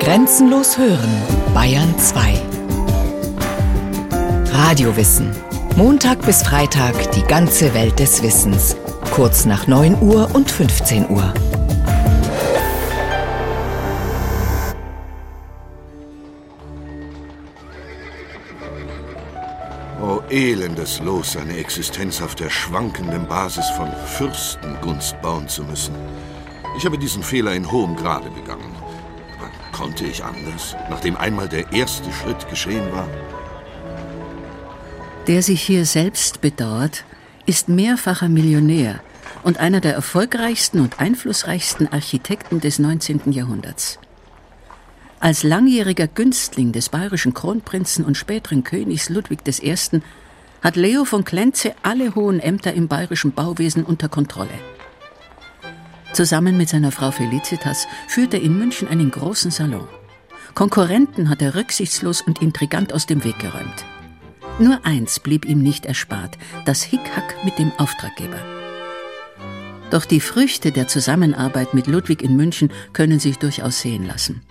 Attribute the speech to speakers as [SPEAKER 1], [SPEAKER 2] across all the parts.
[SPEAKER 1] Grenzenlos hören, Bayern 2. Radiowissen. Montag bis Freitag die ganze Welt des Wissens. Kurz nach 9 Uhr und 15 Uhr.
[SPEAKER 2] Oh, elendes Los, eine Existenz auf der schwankenden Basis von Fürstengunst bauen zu müssen. Ich habe diesen Fehler in hohem Grade begangen. Konnte ich anders, nachdem einmal der erste Schritt geschehen war?
[SPEAKER 3] Der sich hier selbst bedauert, ist mehrfacher Millionär und einer der erfolgreichsten und einflussreichsten Architekten des 19. Jahrhunderts. Als langjähriger Günstling des bayerischen Kronprinzen und späteren Königs Ludwig I. hat Leo von Klenze alle hohen Ämter im bayerischen Bauwesen unter Kontrolle. Zusammen mit seiner Frau Felicitas führt er in München einen großen Salon. Konkurrenten hat er rücksichtslos und intrigant aus dem Weg geräumt. Nur eins blieb ihm nicht erspart, das Hickhack mit dem Auftraggeber. Doch die Früchte der Zusammenarbeit mit Ludwig in München können sich durchaus sehen lassen.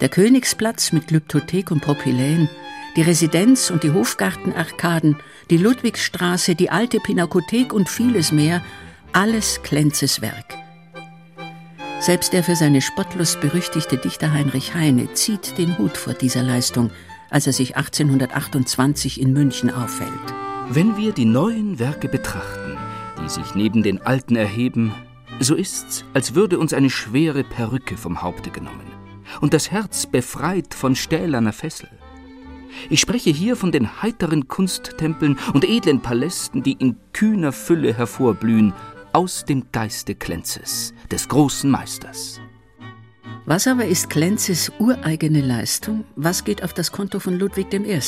[SPEAKER 3] Der Königsplatz mit Glyptothek und Propyläen, die Residenz und die Hofgartenarkaden, die Ludwigsstraße, die alte Pinakothek und vieles mehr, alles Klenzes Werk. Selbst der für seine Spottlust berüchtigte Dichter Heinrich Heine zieht den Hut vor dieser Leistung, als er sich 1828 in München aufhält.
[SPEAKER 4] Wenn wir die neuen Werke betrachten, die sich neben den alten erheben, so ist's, als würde uns eine schwere Perücke vom Haupte genommen und das Herz befreit von stählerner Fessel. Ich spreche hier von den heiteren Kunsttempeln und edlen Palästen, die in kühner Fülle hervorblühen, aus dem Geiste Klenzes, des großen Meisters.
[SPEAKER 3] Was aber ist Klenzes ureigene Leistung? Was geht auf das Konto von Ludwig I.?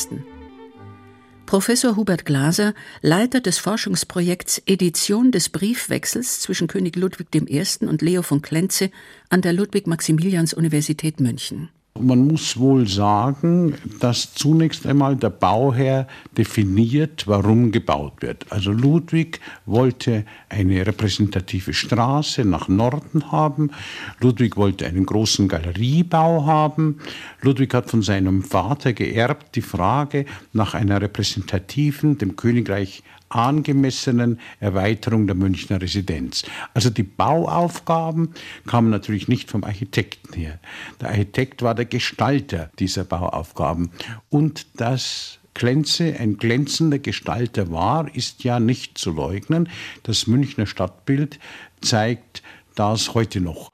[SPEAKER 3] Professor Hubert Glaser, Leiter des Forschungsprojekts Edition des Briefwechsels zwischen König Ludwig I. und Leo von Klenze an der Ludwig-Maximilians-Universität München.
[SPEAKER 5] Man muss wohl sagen, dass zunächst einmal der Bauherr definiert, warum gebaut wird. Also Ludwig wollte eine repräsentative Straße nach Norden haben. Ludwig wollte einen großen Galeriebau haben. Ludwig hat von seinem Vater geerbt die Frage nach einer repräsentativen, dem Königreich angemessenen Erweiterung der Münchner Residenz. Also die Bauaufgaben kamen natürlich nicht vom Architekten her. Der Architekt war der Gestalter dieser Bauaufgaben. Und das Klenze ein glänzender Gestalter war, ist ja nicht zu leugnen. Das Münchner Stadtbild zeigt das heute noch.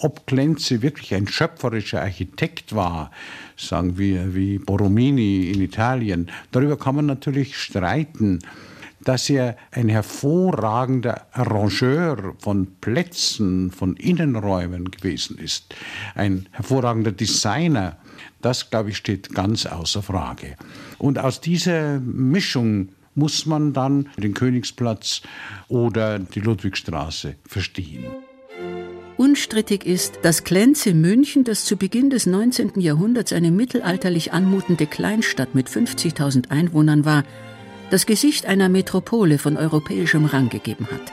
[SPEAKER 5] Ob Klenze wirklich ein schöpferischer Architekt war, sagen wir wie Borromini in Italien, darüber kann man natürlich streiten dass er ein hervorragender Arrangeur von Plätzen, von Innenräumen gewesen ist, ein hervorragender Designer, das, glaube ich, steht ganz außer Frage. Und aus dieser Mischung muss man dann den Königsplatz oder die Ludwigstraße verstehen.
[SPEAKER 3] Unstrittig ist, dass Klenze München, das zu Beginn des 19. Jahrhunderts eine mittelalterlich anmutende Kleinstadt mit 50.000 Einwohnern war, das Gesicht einer Metropole von europäischem Rang gegeben hat.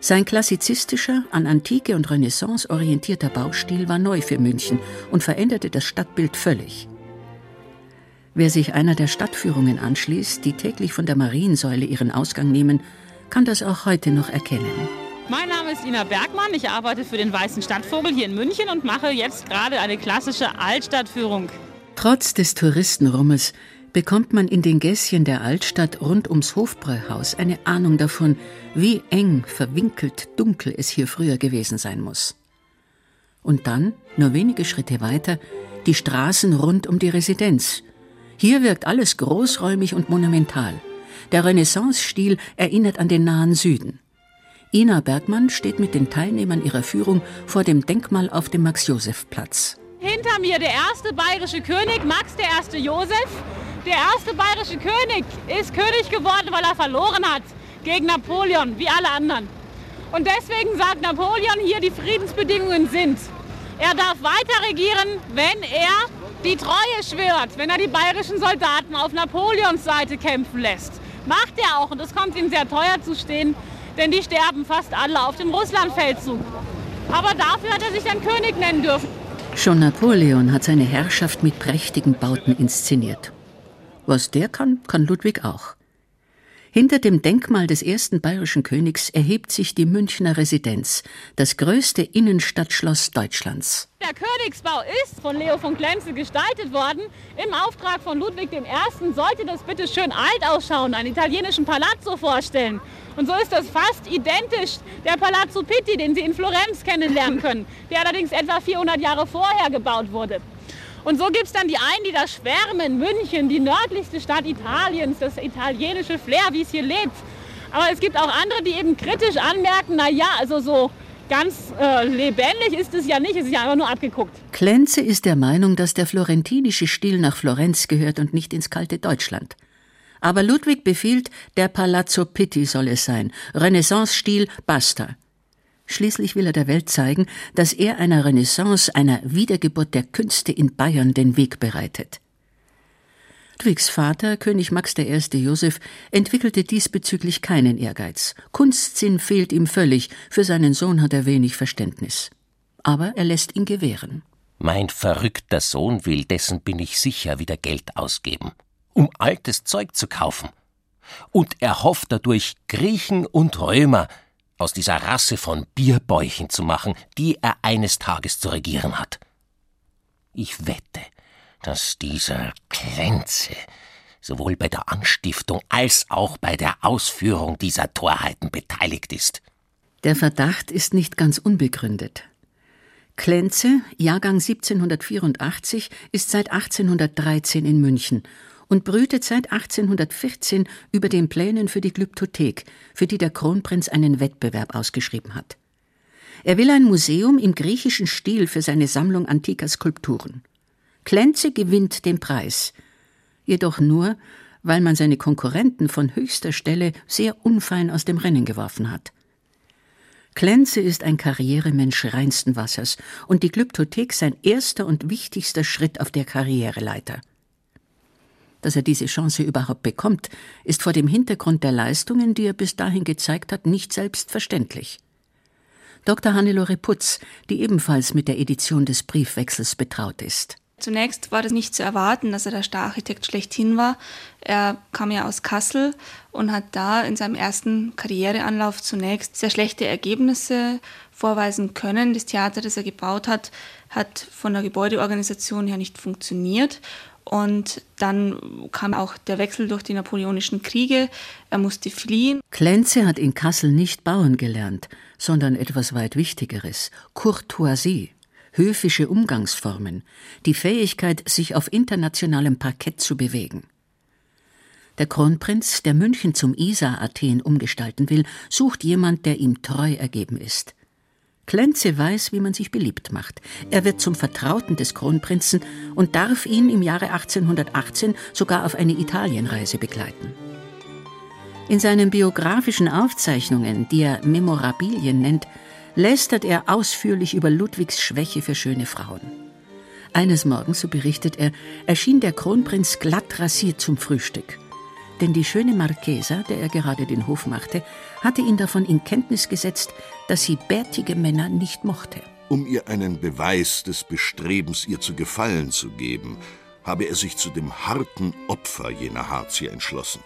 [SPEAKER 3] Sein klassizistischer, an Antike und Renaissance orientierter Baustil war neu für München und veränderte das Stadtbild völlig. Wer sich einer der Stadtführungen anschließt, die täglich von der Mariensäule ihren Ausgang nehmen, kann das auch heute noch erkennen.
[SPEAKER 6] Mein Name ist Ina Bergmann, ich arbeite für den Weißen Stadtvogel hier in München und mache jetzt gerade eine klassische Altstadtführung.
[SPEAKER 3] Trotz des Touristenrummes bekommt man in den Gässchen der Altstadt rund ums Hofbräuhaus eine Ahnung davon, wie eng, verwinkelt, dunkel es hier früher gewesen sein muss. Und dann, nur wenige Schritte weiter, die Straßen rund um die Residenz. Hier wirkt alles großräumig und monumental. Der Renaissance-Stil erinnert an den nahen Süden. Ina Bergmann steht mit den Teilnehmern ihrer Führung vor dem Denkmal auf dem Max-Josef-Platz.
[SPEAKER 6] Hinter mir der erste bayerische König, Max der erste Josef. Der erste bayerische König ist König geworden, weil er verloren hat gegen Napoleon, wie alle anderen. Und deswegen sagt Napoleon hier, die Friedensbedingungen sind. Er darf weiter regieren, wenn er die Treue schwört, wenn er die bayerischen Soldaten auf Napoleons Seite kämpfen lässt. Macht er auch und das kommt ihm sehr teuer zu stehen, denn die sterben fast alle auf dem Russlandfeldzug. Aber dafür hat er sich dann König nennen dürfen.
[SPEAKER 3] Schon Napoleon hat seine Herrschaft mit prächtigen Bauten inszeniert. Was der kann, kann Ludwig auch. Hinter dem Denkmal des ersten bayerischen Königs erhebt sich die Münchner Residenz, das größte Innenstadtschloss Deutschlands.
[SPEAKER 6] Der Königsbau ist von Leo von Klenze gestaltet worden. Im Auftrag von Ludwig I. sollte das bitte schön alt ausschauen, einen italienischen Palazzo vorstellen. Und so ist das fast identisch der Palazzo Pitti, den Sie in Florenz kennenlernen können, der allerdings etwa 400 Jahre vorher gebaut wurde. Und so gibt es dann die einen, die da schwärmen, München, die nördlichste Stadt Italiens, das italienische Flair, wie es hier lebt. Aber es gibt auch andere, die eben kritisch anmerken, na ja, also so ganz äh, lebendig ist es ja nicht, es ist ja einfach nur abgeguckt.
[SPEAKER 3] Klenze ist der Meinung, dass der florentinische Stil nach Florenz gehört und nicht ins kalte Deutschland. Aber Ludwig befiehlt, der Palazzo Pitti soll es sein. Renaissance-Stil, basta. Schließlich will er der Welt zeigen, dass er einer Renaissance, einer Wiedergeburt der Künste in Bayern den Weg bereitet. Ludwigs Vater, König Max I. Joseph, entwickelte diesbezüglich keinen Ehrgeiz. Kunstsinn fehlt ihm völlig, für seinen Sohn hat er wenig Verständnis. Aber er lässt ihn gewähren.
[SPEAKER 7] Mein verrückter Sohn will, dessen bin ich sicher, wieder Geld ausgeben, um altes Zeug zu kaufen. Und er hofft dadurch Griechen und Römer, aus dieser Rasse von Bierbäuchen zu machen, die er eines Tages zu regieren hat. Ich wette, dass dieser Klenze sowohl bei der Anstiftung als auch bei der Ausführung dieser Torheiten beteiligt ist.
[SPEAKER 3] Der Verdacht ist nicht ganz unbegründet. Klenze, Jahrgang 1784, ist seit 1813 in München und brütet seit 1814 über den Plänen für die Glyptothek, für die der Kronprinz einen Wettbewerb ausgeschrieben hat. Er will ein Museum im griechischen Stil für seine Sammlung antiker Skulpturen. Klenze gewinnt den Preis, jedoch nur, weil man seine Konkurrenten von höchster Stelle sehr unfein aus dem Rennen geworfen hat. Klenze ist ein Karrieremensch reinsten Wassers und die Glyptothek sein erster und wichtigster Schritt auf der Karriereleiter. Dass er diese Chance überhaupt bekommt, ist vor dem Hintergrund der Leistungen, die er bis dahin gezeigt hat, nicht selbstverständlich. Dr. Hannelore Putz, die ebenfalls mit der Edition des Briefwechsels betraut ist.
[SPEAKER 8] Zunächst war das nicht zu erwarten, dass er der Stararchitekt schlechthin war. Er kam ja aus Kassel und hat da in seinem ersten Karriereanlauf zunächst sehr schlechte Ergebnisse vorweisen können. Das Theater, das er gebaut hat, hat von der Gebäudeorganisation her nicht funktioniert. Und dann kam auch der Wechsel durch die napoleonischen Kriege. Er musste fliehen.
[SPEAKER 3] Klenze hat in Kassel nicht bauen gelernt, sondern etwas weit Wichtigeres: Courtoisie, höfische Umgangsformen, die Fähigkeit, sich auf internationalem Parkett zu bewegen. Der Kronprinz, der München zum Isar-Athen umgestalten will, sucht jemand, der ihm treu ergeben ist. Klenze weiß, wie man sich beliebt macht. Er wird zum Vertrauten des Kronprinzen und darf ihn im Jahre 1818 sogar auf eine Italienreise begleiten. In seinen biografischen Aufzeichnungen, die er Memorabilien nennt, lästert er ausführlich über Ludwigs Schwäche für schöne Frauen. Eines Morgens, so berichtet er, erschien der Kronprinz glatt rasiert zum Frühstück denn die schöne Marchesa, der er gerade den Hof machte, hatte ihn davon in Kenntnis gesetzt, dass sie bärtige Männer nicht mochte.
[SPEAKER 2] Um ihr einen Beweis des Bestrebens, ihr zu gefallen zu geben, habe er sich zu dem harten Opfer jener Harzier entschlossen.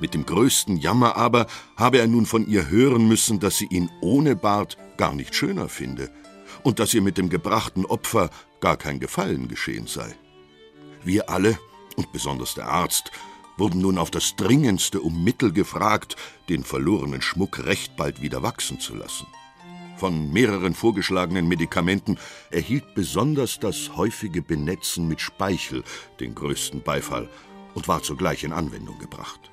[SPEAKER 2] Mit dem größten Jammer aber habe er nun von ihr hören müssen, dass sie ihn ohne Bart gar nicht schöner finde und dass ihr mit dem gebrachten Opfer gar kein Gefallen geschehen sei. Wir alle, und besonders der Arzt, wurden nun auf das Dringendste um Mittel gefragt, den verlorenen Schmuck recht bald wieder wachsen zu lassen. Von mehreren vorgeschlagenen Medikamenten erhielt besonders das häufige Benetzen mit Speichel den größten Beifall und war zugleich in Anwendung gebracht.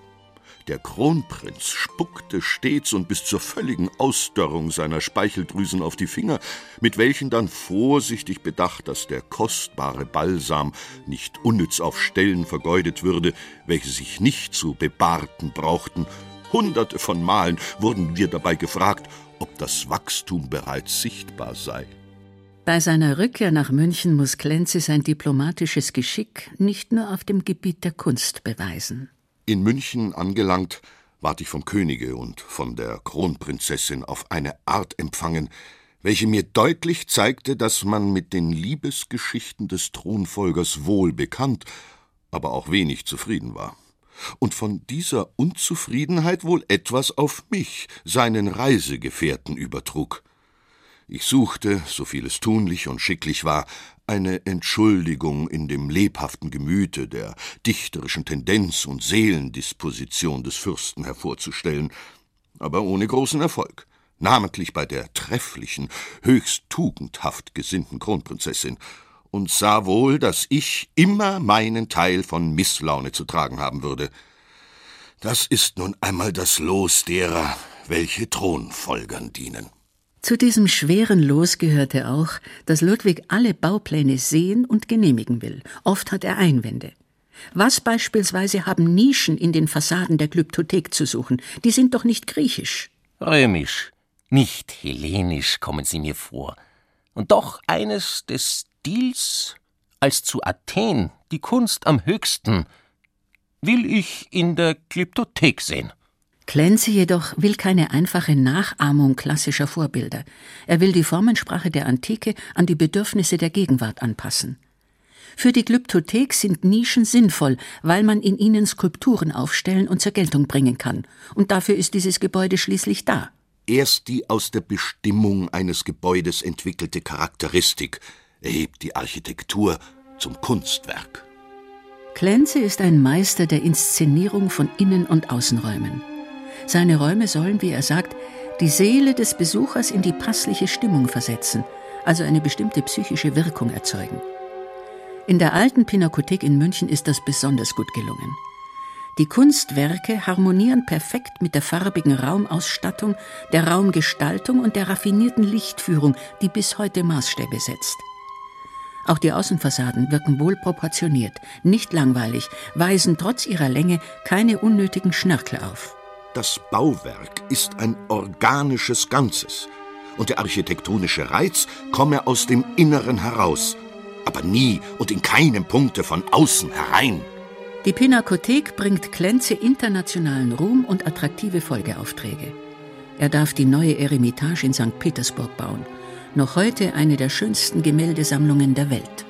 [SPEAKER 2] Der Kronprinz spuckte stets und bis zur völligen Ausdörrung seiner Speicheldrüsen auf die Finger, mit welchen dann vorsichtig bedacht, dass der kostbare Balsam nicht unnütz auf Stellen vergeudet würde, welche sich nicht zu bebahrten brauchten. Hunderte von Malen wurden wir dabei gefragt, ob das Wachstum bereits sichtbar sei.
[SPEAKER 3] Bei seiner Rückkehr nach München muss Klenze sein diplomatisches Geschick nicht nur auf dem Gebiet der Kunst beweisen.
[SPEAKER 2] In München angelangt, ward ich vom Könige und von der Kronprinzessin auf eine Art empfangen, welche mir deutlich zeigte, dass man mit den Liebesgeschichten des Thronfolgers wohl bekannt, aber auch wenig zufrieden war. Und von dieser Unzufriedenheit wohl etwas auf mich, seinen Reisegefährten, übertrug. Ich suchte, so viel es tunlich und schicklich war, eine Entschuldigung in dem lebhaften Gemüte, der dichterischen Tendenz und Seelendisposition des Fürsten hervorzustellen, aber ohne großen Erfolg, namentlich bei der trefflichen, höchst tugendhaft gesinnten Kronprinzessin, und sah wohl, dass ich immer meinen Teil von Misslaune zu tragen haben würde. Das ist nun einmal das Los derer, welche Thronfolgern dienen.
[SPEAKER 3] Zu diesem schweren Los gehörte auch, dass Ludwig alle Baupläne sehen und genehmigen will. Oft hat er Einwände. Was beispielsweise haben Nischen in den Fassaden der Glyptothek zu suchen? Die sind doch nicht griechisch.
[SPEAKER 7] Römisch, nicht hellenisch kommen sie mir vor. Und doch eines des Stils, als zu Athen die Kunst am höchsten, will ich in der Glyptothek sehen.
[SPEAKER 3] Klenze jedoch will keine einfache Nachahmung klassischer Vorbilder. Er will die Formensprache der Antike an die Bedürfnisse der Gegenwart anpassen. Für die Glyptothek sind Nischen sinnvoll, weil man in ihnen Skulpturen aufstellen und zur Geltung bringen kann. Und dafür ist dieses Gebäude schließlich da.
[SPEAKER 2] Erst die aus der Bestimmung eines Gebäudes entwickelte Charakteristik erhebt die Architektur zum Kunstwerk.
[SPEAKER 3] Klenze ist ein Meister der Inszenierung von Innen- und Außenräumen. Seine Räume sollen, wie er sagt, die Seele des Besuchers in die passliche Stimmung versetzen, also eine bestimmte psychische Wirkung erzeugen. In der alten Pinakothek in München ist das besonders gut gelungen. Die Kunstwerke harmonieren perfekt mit der farbigen Raumausstattung, der Raumgestaltung und der raffinierten Lichtführung, die bis heute Maßstäbe setzt. Auch die Außenfassaden wirken wohl proportioniert, nicht langweilig, weisen trotz ihrer Länge keine unnötigen Schnörkel auf.
[SPEAKER 2] Das Bauwerk ist ein organisches Ganzes, und der architektonische Reiz komme aus dem Inneren heraus, aber nie und in keinem Punkte von außen herein.
[SPEAKER 3] Die Pinakothek bringt Klenze internationalen Ruhm und attraktive Folgeaufträge. Er darf die neue Eremitage in St. Petersburg bauen, noch heute eine der schönsten Gemäldesammlungen der Welt.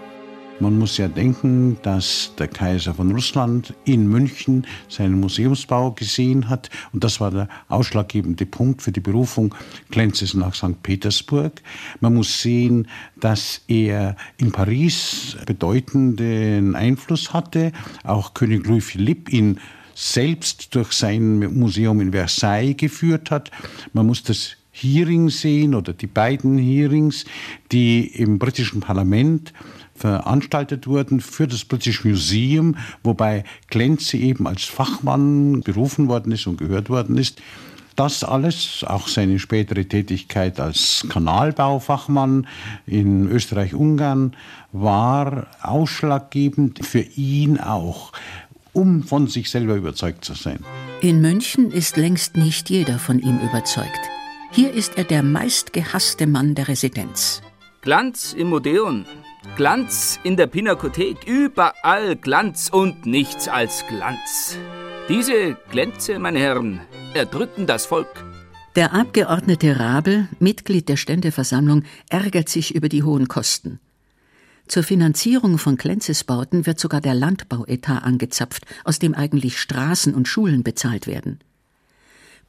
[SPEAKER 5] Man muss ja denken, dass der Kaiser von Russland in München seinen Museumsbau gesehen hat. Und das war der ausschlaggebende Punkt für die Berufung Klenzes nach St. Petersburg. Man muss sehen, dass er in Paris bedeutenden Einfluss hatte. Auch König Louis Philippe ihn selbst durch sein Museum in Versailles geführt hat. Man muss das Hearing sehen oder die beiden Hearings, die im britischen Parlament veranstaltet wurden für das British Museum, wobei Klenze eben als Fachmann berufen worden ist und gehört worden ist. Das alles, auch seine spätere Tätigkeit als Kanalbaufachmann in Österreich-Ungarn, war ausschlaggebend für ihn auch, um von sich selber überzeugt zu sein.
[SPEAKER 3] In München ist längst nicht jeder von ihm überzeugt. Hier ist er der meistgehasste Mann der Residenz.
[SPEAKER 4] Glanz im Odeon, Glanz in der Pinakothek, überall Glanz und nichts als Glanz. Diese Glänze, meine Herren, erdrücken das Volk.
[SPEAKER 3] Der Abgeordnete Rabel, Mitglied der Ständeversammlung, ärgert sich über die hohen Kosten. Zur Finanzierung von Glänzesbauten wird sogar der Landbauetat angezapft, aus dem eigentlich Straßen und Schulen bezahlt werden.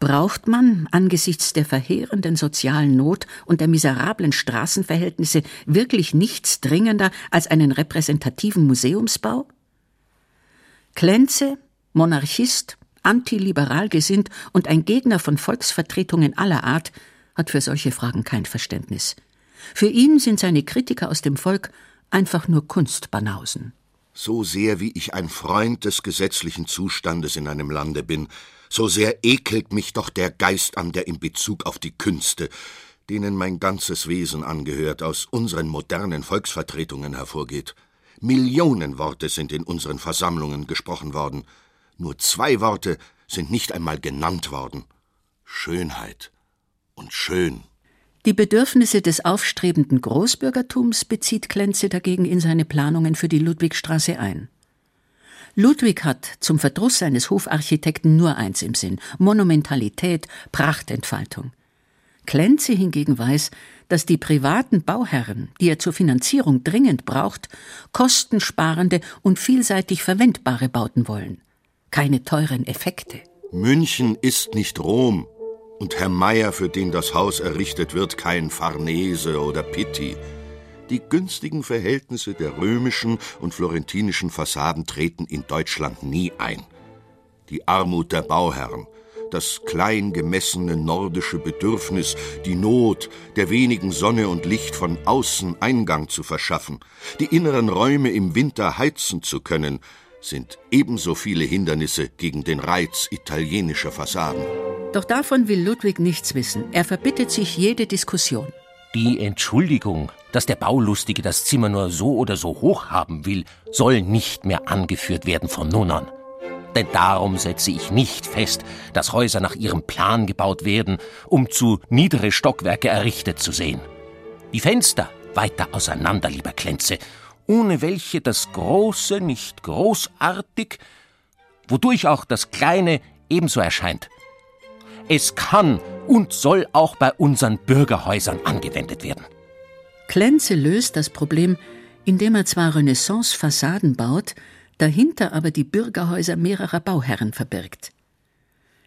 [SPEAKER 3] Braucht man angesichts der verheerenden sozialen Not und der miserablen Straßenverhältnisse wirklich nichts dringender als einen repräsentativen Museumsbau? Klenze, Monarchist, antiliberal gesinnt und ein Gegner von Volksvertretungen aller Art, hat für solche Fragen kein Verständnis. Für ihn sind seine Kritiker aus dem Volk einfach nur Kunstbanausen.
[SPEAKER 2] So sehr wie ich ein Freund des gesetzlichen Zustandes in einem Lande bin, so sehr ekelt mich doch der Geist an, der in Bezug auf die Künste, denen mein ganzes Wesen angehört, aus unseren modernen Volksvertretungen hervorgeht. Millionen Worte sind in unseren Versammlungen gesprochen worden, nur zwei Worte sind nicht einmal genannt worden Schönheit und schön.
[SPEAKER 3] Die Bedürfnisse des aufstrebenden Großbürgertums bezieht Klenze dagegen in seine Planungen für die Ludwigstraße ein. Ludwig hat zum Verdruss seines Hofarchitekten nur eins im Sinn: Monumentalität, Prachtentfaltung. Klenze hingegen weiß, dass die privaten Bauherren, die er zur Finanzierung dringend braucht, kostensparende und vielseitig verwendbare Bauten wollen. Keine teuren Effekte.
[SPEAKER 2] München ist nicht Rom. Und Herr Meier, für den das Haus errichtet wird, kein Farnese oder Pitti. Die günstigen Verhältnisse der römischen und florentinischen Fassaden treten in Deutschland nie ein. Die Armut der Bauherren, das klein gemessene nordische Bedürfnis, die Not, der wenigen Sonne und Licht von außen Eingang zu verschaffen, die inneren Räume im Winter heizen zu können, sind ebenso viele Hindernisse gegen den Reiz italienischer Fassaden.
[SPEAKER 3] Doch davon will Ludwig nichts wissen. Er verbittet sich jede Diskussion.
[SPEAKER 7] Die Entschuldigung, dass der Baulustige das Zimmer nur so oder so hoch haben will, soll nicht mehr angeführt werden von nun an. Denn darum setze ich nicht fest, dass Häuser nach ihrem Plan gebaut werden, um zu niedere Stockwerke errichtet zu sehen. Die Fenster weiter auseinander, lieber Klenze, ohne welche das Große nicht großartig, wodurch auch das Kleine ebenso erscheint. Es kann und soll auch bei unseren Bürgerhäusern angewendet werden.
[SPEAKER 3] Klenze löst das Problem, indem er zwar Renaissance-Fassaden baut, dahinter aber die Bürgerhäuser mehrerer Bauherren verbirgt.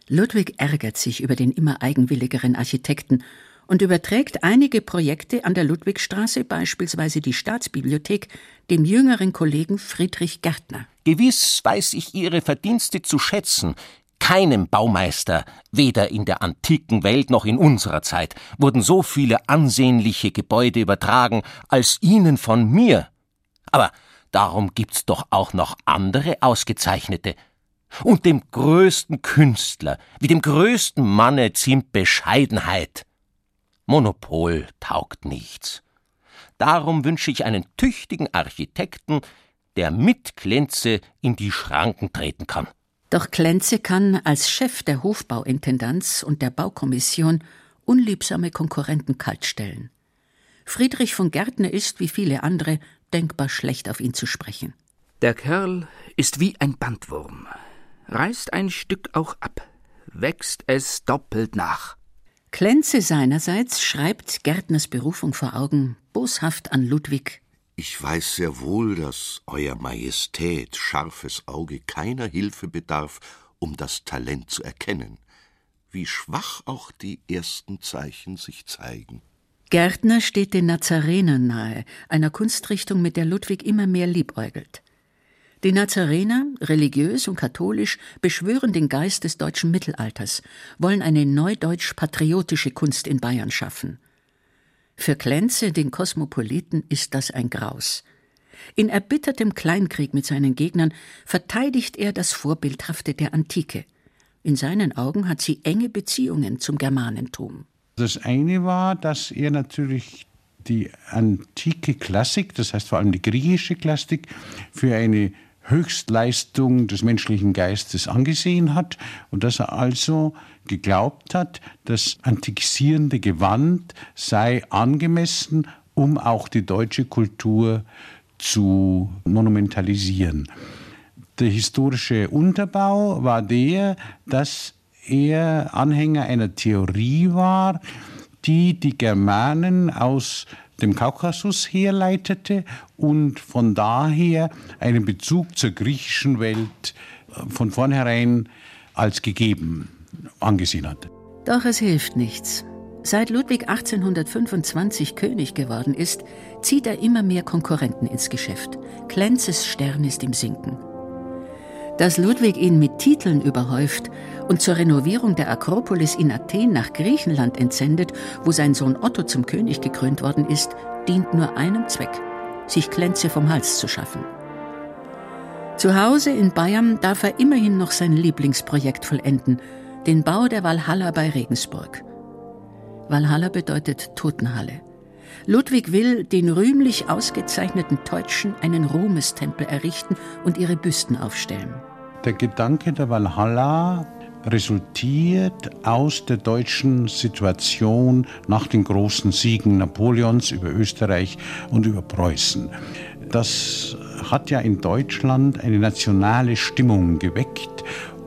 [SPEAKER 3] Ludwig ärgert sich über den immer eigenwilligeren Architekten und überträgt einige Projekte an der Ludwigstraße, beispielsweise die Staatsbibliothek, dem jüngeren Kollegen Friedrich Gärtner.
[SPEAKER 7] Gewiss weiß ich Ihre Verdienste zu schätzen. Keinem Baumeister, weder in der antiken Welt noch in unserer Zeit, wurden so viele ansehnliche Gebäude übertragen als Ihnen von mir. Aber Darum gibt's doch auch noch andere ausgezeichnete. Und dem größten Künstler, wie dem größten Manne ziemt Bescheidenheit. Monopol taugt nichts. Darum wünsche ich einen tüchtigen Architekten, der mit Klenze in die Schranken treten kann.
[SPEAKER 3] Doch Klenze kann als Chef der Hofbauintendanz und der Baukommission unliebsame Konkurrenten kaltstellen. Friedrich von Gärtner ist, wie viele andere, denkbar schlecht auf ihn zu sprechen.
[SPEAKER 4] Der Kerl ist wie ein Bandwurm. Reißt ein Stück auch ab, wächst es doppelt nach.
[SPEAKER 3] Klenze seinerseits schreibt Gärtners Berufung vor Augen boshaft an Ludwig.
[SPEAKER 2] Ich weiß sehr wohl, dass Euer Majestät scharfes Auge keiner Hilfe bedarf, um das Talent zu erkennen, wie schwach auch die ersten Zeichen sich zeigen.
[SPEAKER 3] Gärtner steht den Nazarenern nahe, einer Kunstrichtung, mit der Ludwig immer mehr liebäugelt. Die Nazarener, religiös und katholisch, beschwören den Geist des deutschen Mittelalters, wollen eine neudeutsch-patriotische Kunst in Bayern schaffen. Für Klenze, den Kosmopoliten, ist das ein Graus. In erbittertem Kleinkrieg mit seinen Gegnern verteidigt er das Vorbildhafte der Antike. In seinen Augen hat sie enge Beziehungen zum Germanentum.
[SPEAKER 5] Das eine war, dass er natürlich die antike Klassik, das heißt vor allem die griechische Klassik, für eine Höchstleistung des menschlichen Geistes angesehen hat und dass er also geglaubt hat, das antikisierende Gewand sei angemessen, um auch die deutsche Kultur zu monumentalisieren. Der historische Unterbau war der, dass er Anhänger einer Theorie war, die die Germanen aus dem Kaukasus herleitete und von daher einen Bezug zur griechischen Welt äh, von vornherein als gegeben angesehen hatte.
[SPEAKER 3] Doch es hilft nichts. Seit Ludwig 1825 König geworden ist, zieht er immer mehr Konkurrenten ins Geschäft. Klenzes Stern ist im Sinken. Dass Ludwig ihn mit Titeln überhäuft und zur Renovierung der Akropolis in Athen nach Griechenland entsendet, wo sein Sohn Otto zum König gekrönt worden ist, dient nur einem Zweck, sich Klenze vom Hals zu schaffen. Zu Hause in Bayern darf er immerhin noch sein Lieblingsprojekt vollenden, den Bau der Walhalla bei Regensburg. Walhalla bedeutet Totenhalle. Ludwig will den rühmlich ausgezeichneten Teutschen einen Ruhmestempel errichten und ihre Büsten aufstellen.
[SPEAKER 5] Der Gedanke der Walhalla resultiert aus der deutschen Situation nach den großen Siegen Napoleons über Österreich und über Preußen. Das hat ja in Deutschland eine nationale Stimmung geweckt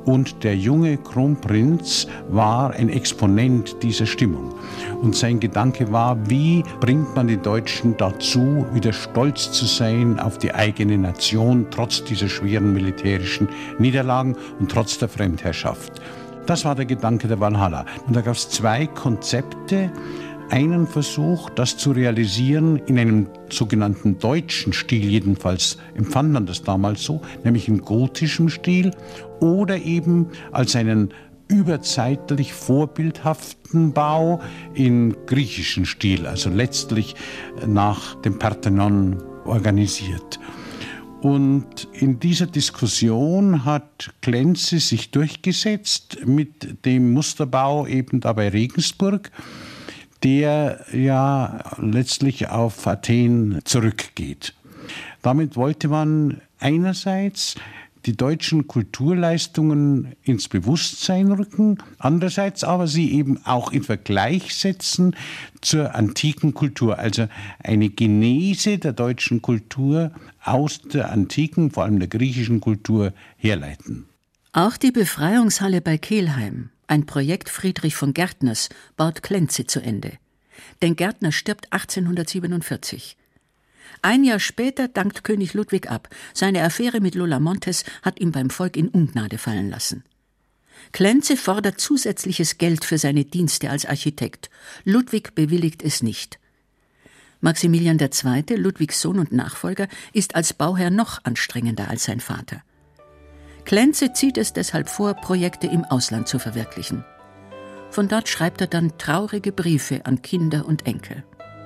[SPEAKER 5] Und der junge Kronprinz war ein Exponent dieser Stimmung. Und sein Gedanke war, wie bringt man die Deutschen dazu, wieder stolz zu sein auf die eigene Nation, trotz dieser schweren militärischen Niederlagen und trotz der Fremdherrschaft. Das war der Gedanke der Valhalla. Und da gab es zwei Konzepte einen Versuch, das zu realisieren in einem sogenannten deutschen Stil, jedenfalls empfand man das damals so, nämlich im gotischen Stil oder eben als einen überzeitlich vorbildhaften Bau im griechischen Stil, also letztlich nach dem Parthenon organisiert. Und in dieser Diskussion hat Klenze sich durchgesetzt mit dem Musterbau eben da bei Regensburg der ja letztlich auf Athen zurückgeht. Damit wollte man einerseits die deutschen Kulturleistungen ins Bewusstsein rücken, andererseits aber sie eben auch in Vergleich setzen zur antiken Kultur, also eine Genese der deutschen Kultur aus der antiken, vor allem der griechischen Kultur herleiten.
[SPEAKER 3] Auch die Befreiungshalle bei Kelheim ein Projekt Friedrich von Gärtners baut Klenze zu Ende. Denn Gärtner stirbt 1847. Ein Jahr später dankt König Ludwig ab. Seine Affäre mit Lola Montes hat ihn beim Volk in Ungnade fallen lassen. Klenze fordert zusätzliches Geld für seine Dienste als Architekt. Ludwig bewilligt es nicht. Maximilian II., Ludwigs Sohn und Nachfolger, ist als Bauherr noch anstrengender als sein Vater. Klenze zieht es deshalb vor, Projekte im Ausland zu verwirklichen. Von dort schreibt er dann traurige Briefe an Kinder und Enkel.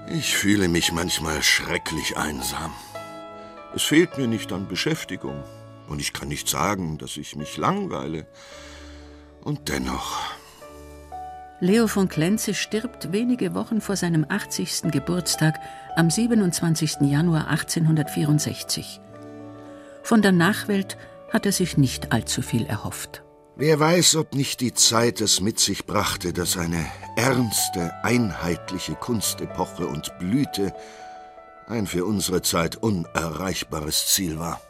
[SPEAKER 2] Ich fühle mich manchmal schrecklich einsam. Es fehlt mir nicht an Beschäftigung. Und ich kann nicht sagen, dass ich mich langweile. Und dennoch.
[SPEAKER 3] Leo von Klenze stirbt wenige Wochen vor seinem 80. Geburtstag am 27. Januar 1864. Von der Nachwelt hat er sich nicht allzu viel erhofft.
[SPEAKER 2] Wer weiß, ob nicht die Zeit es mit sich brachte, dass eine ernste, einheitliche Kunstepoche und Blüte ein für unsere Zeit unerreichbares Ziel war.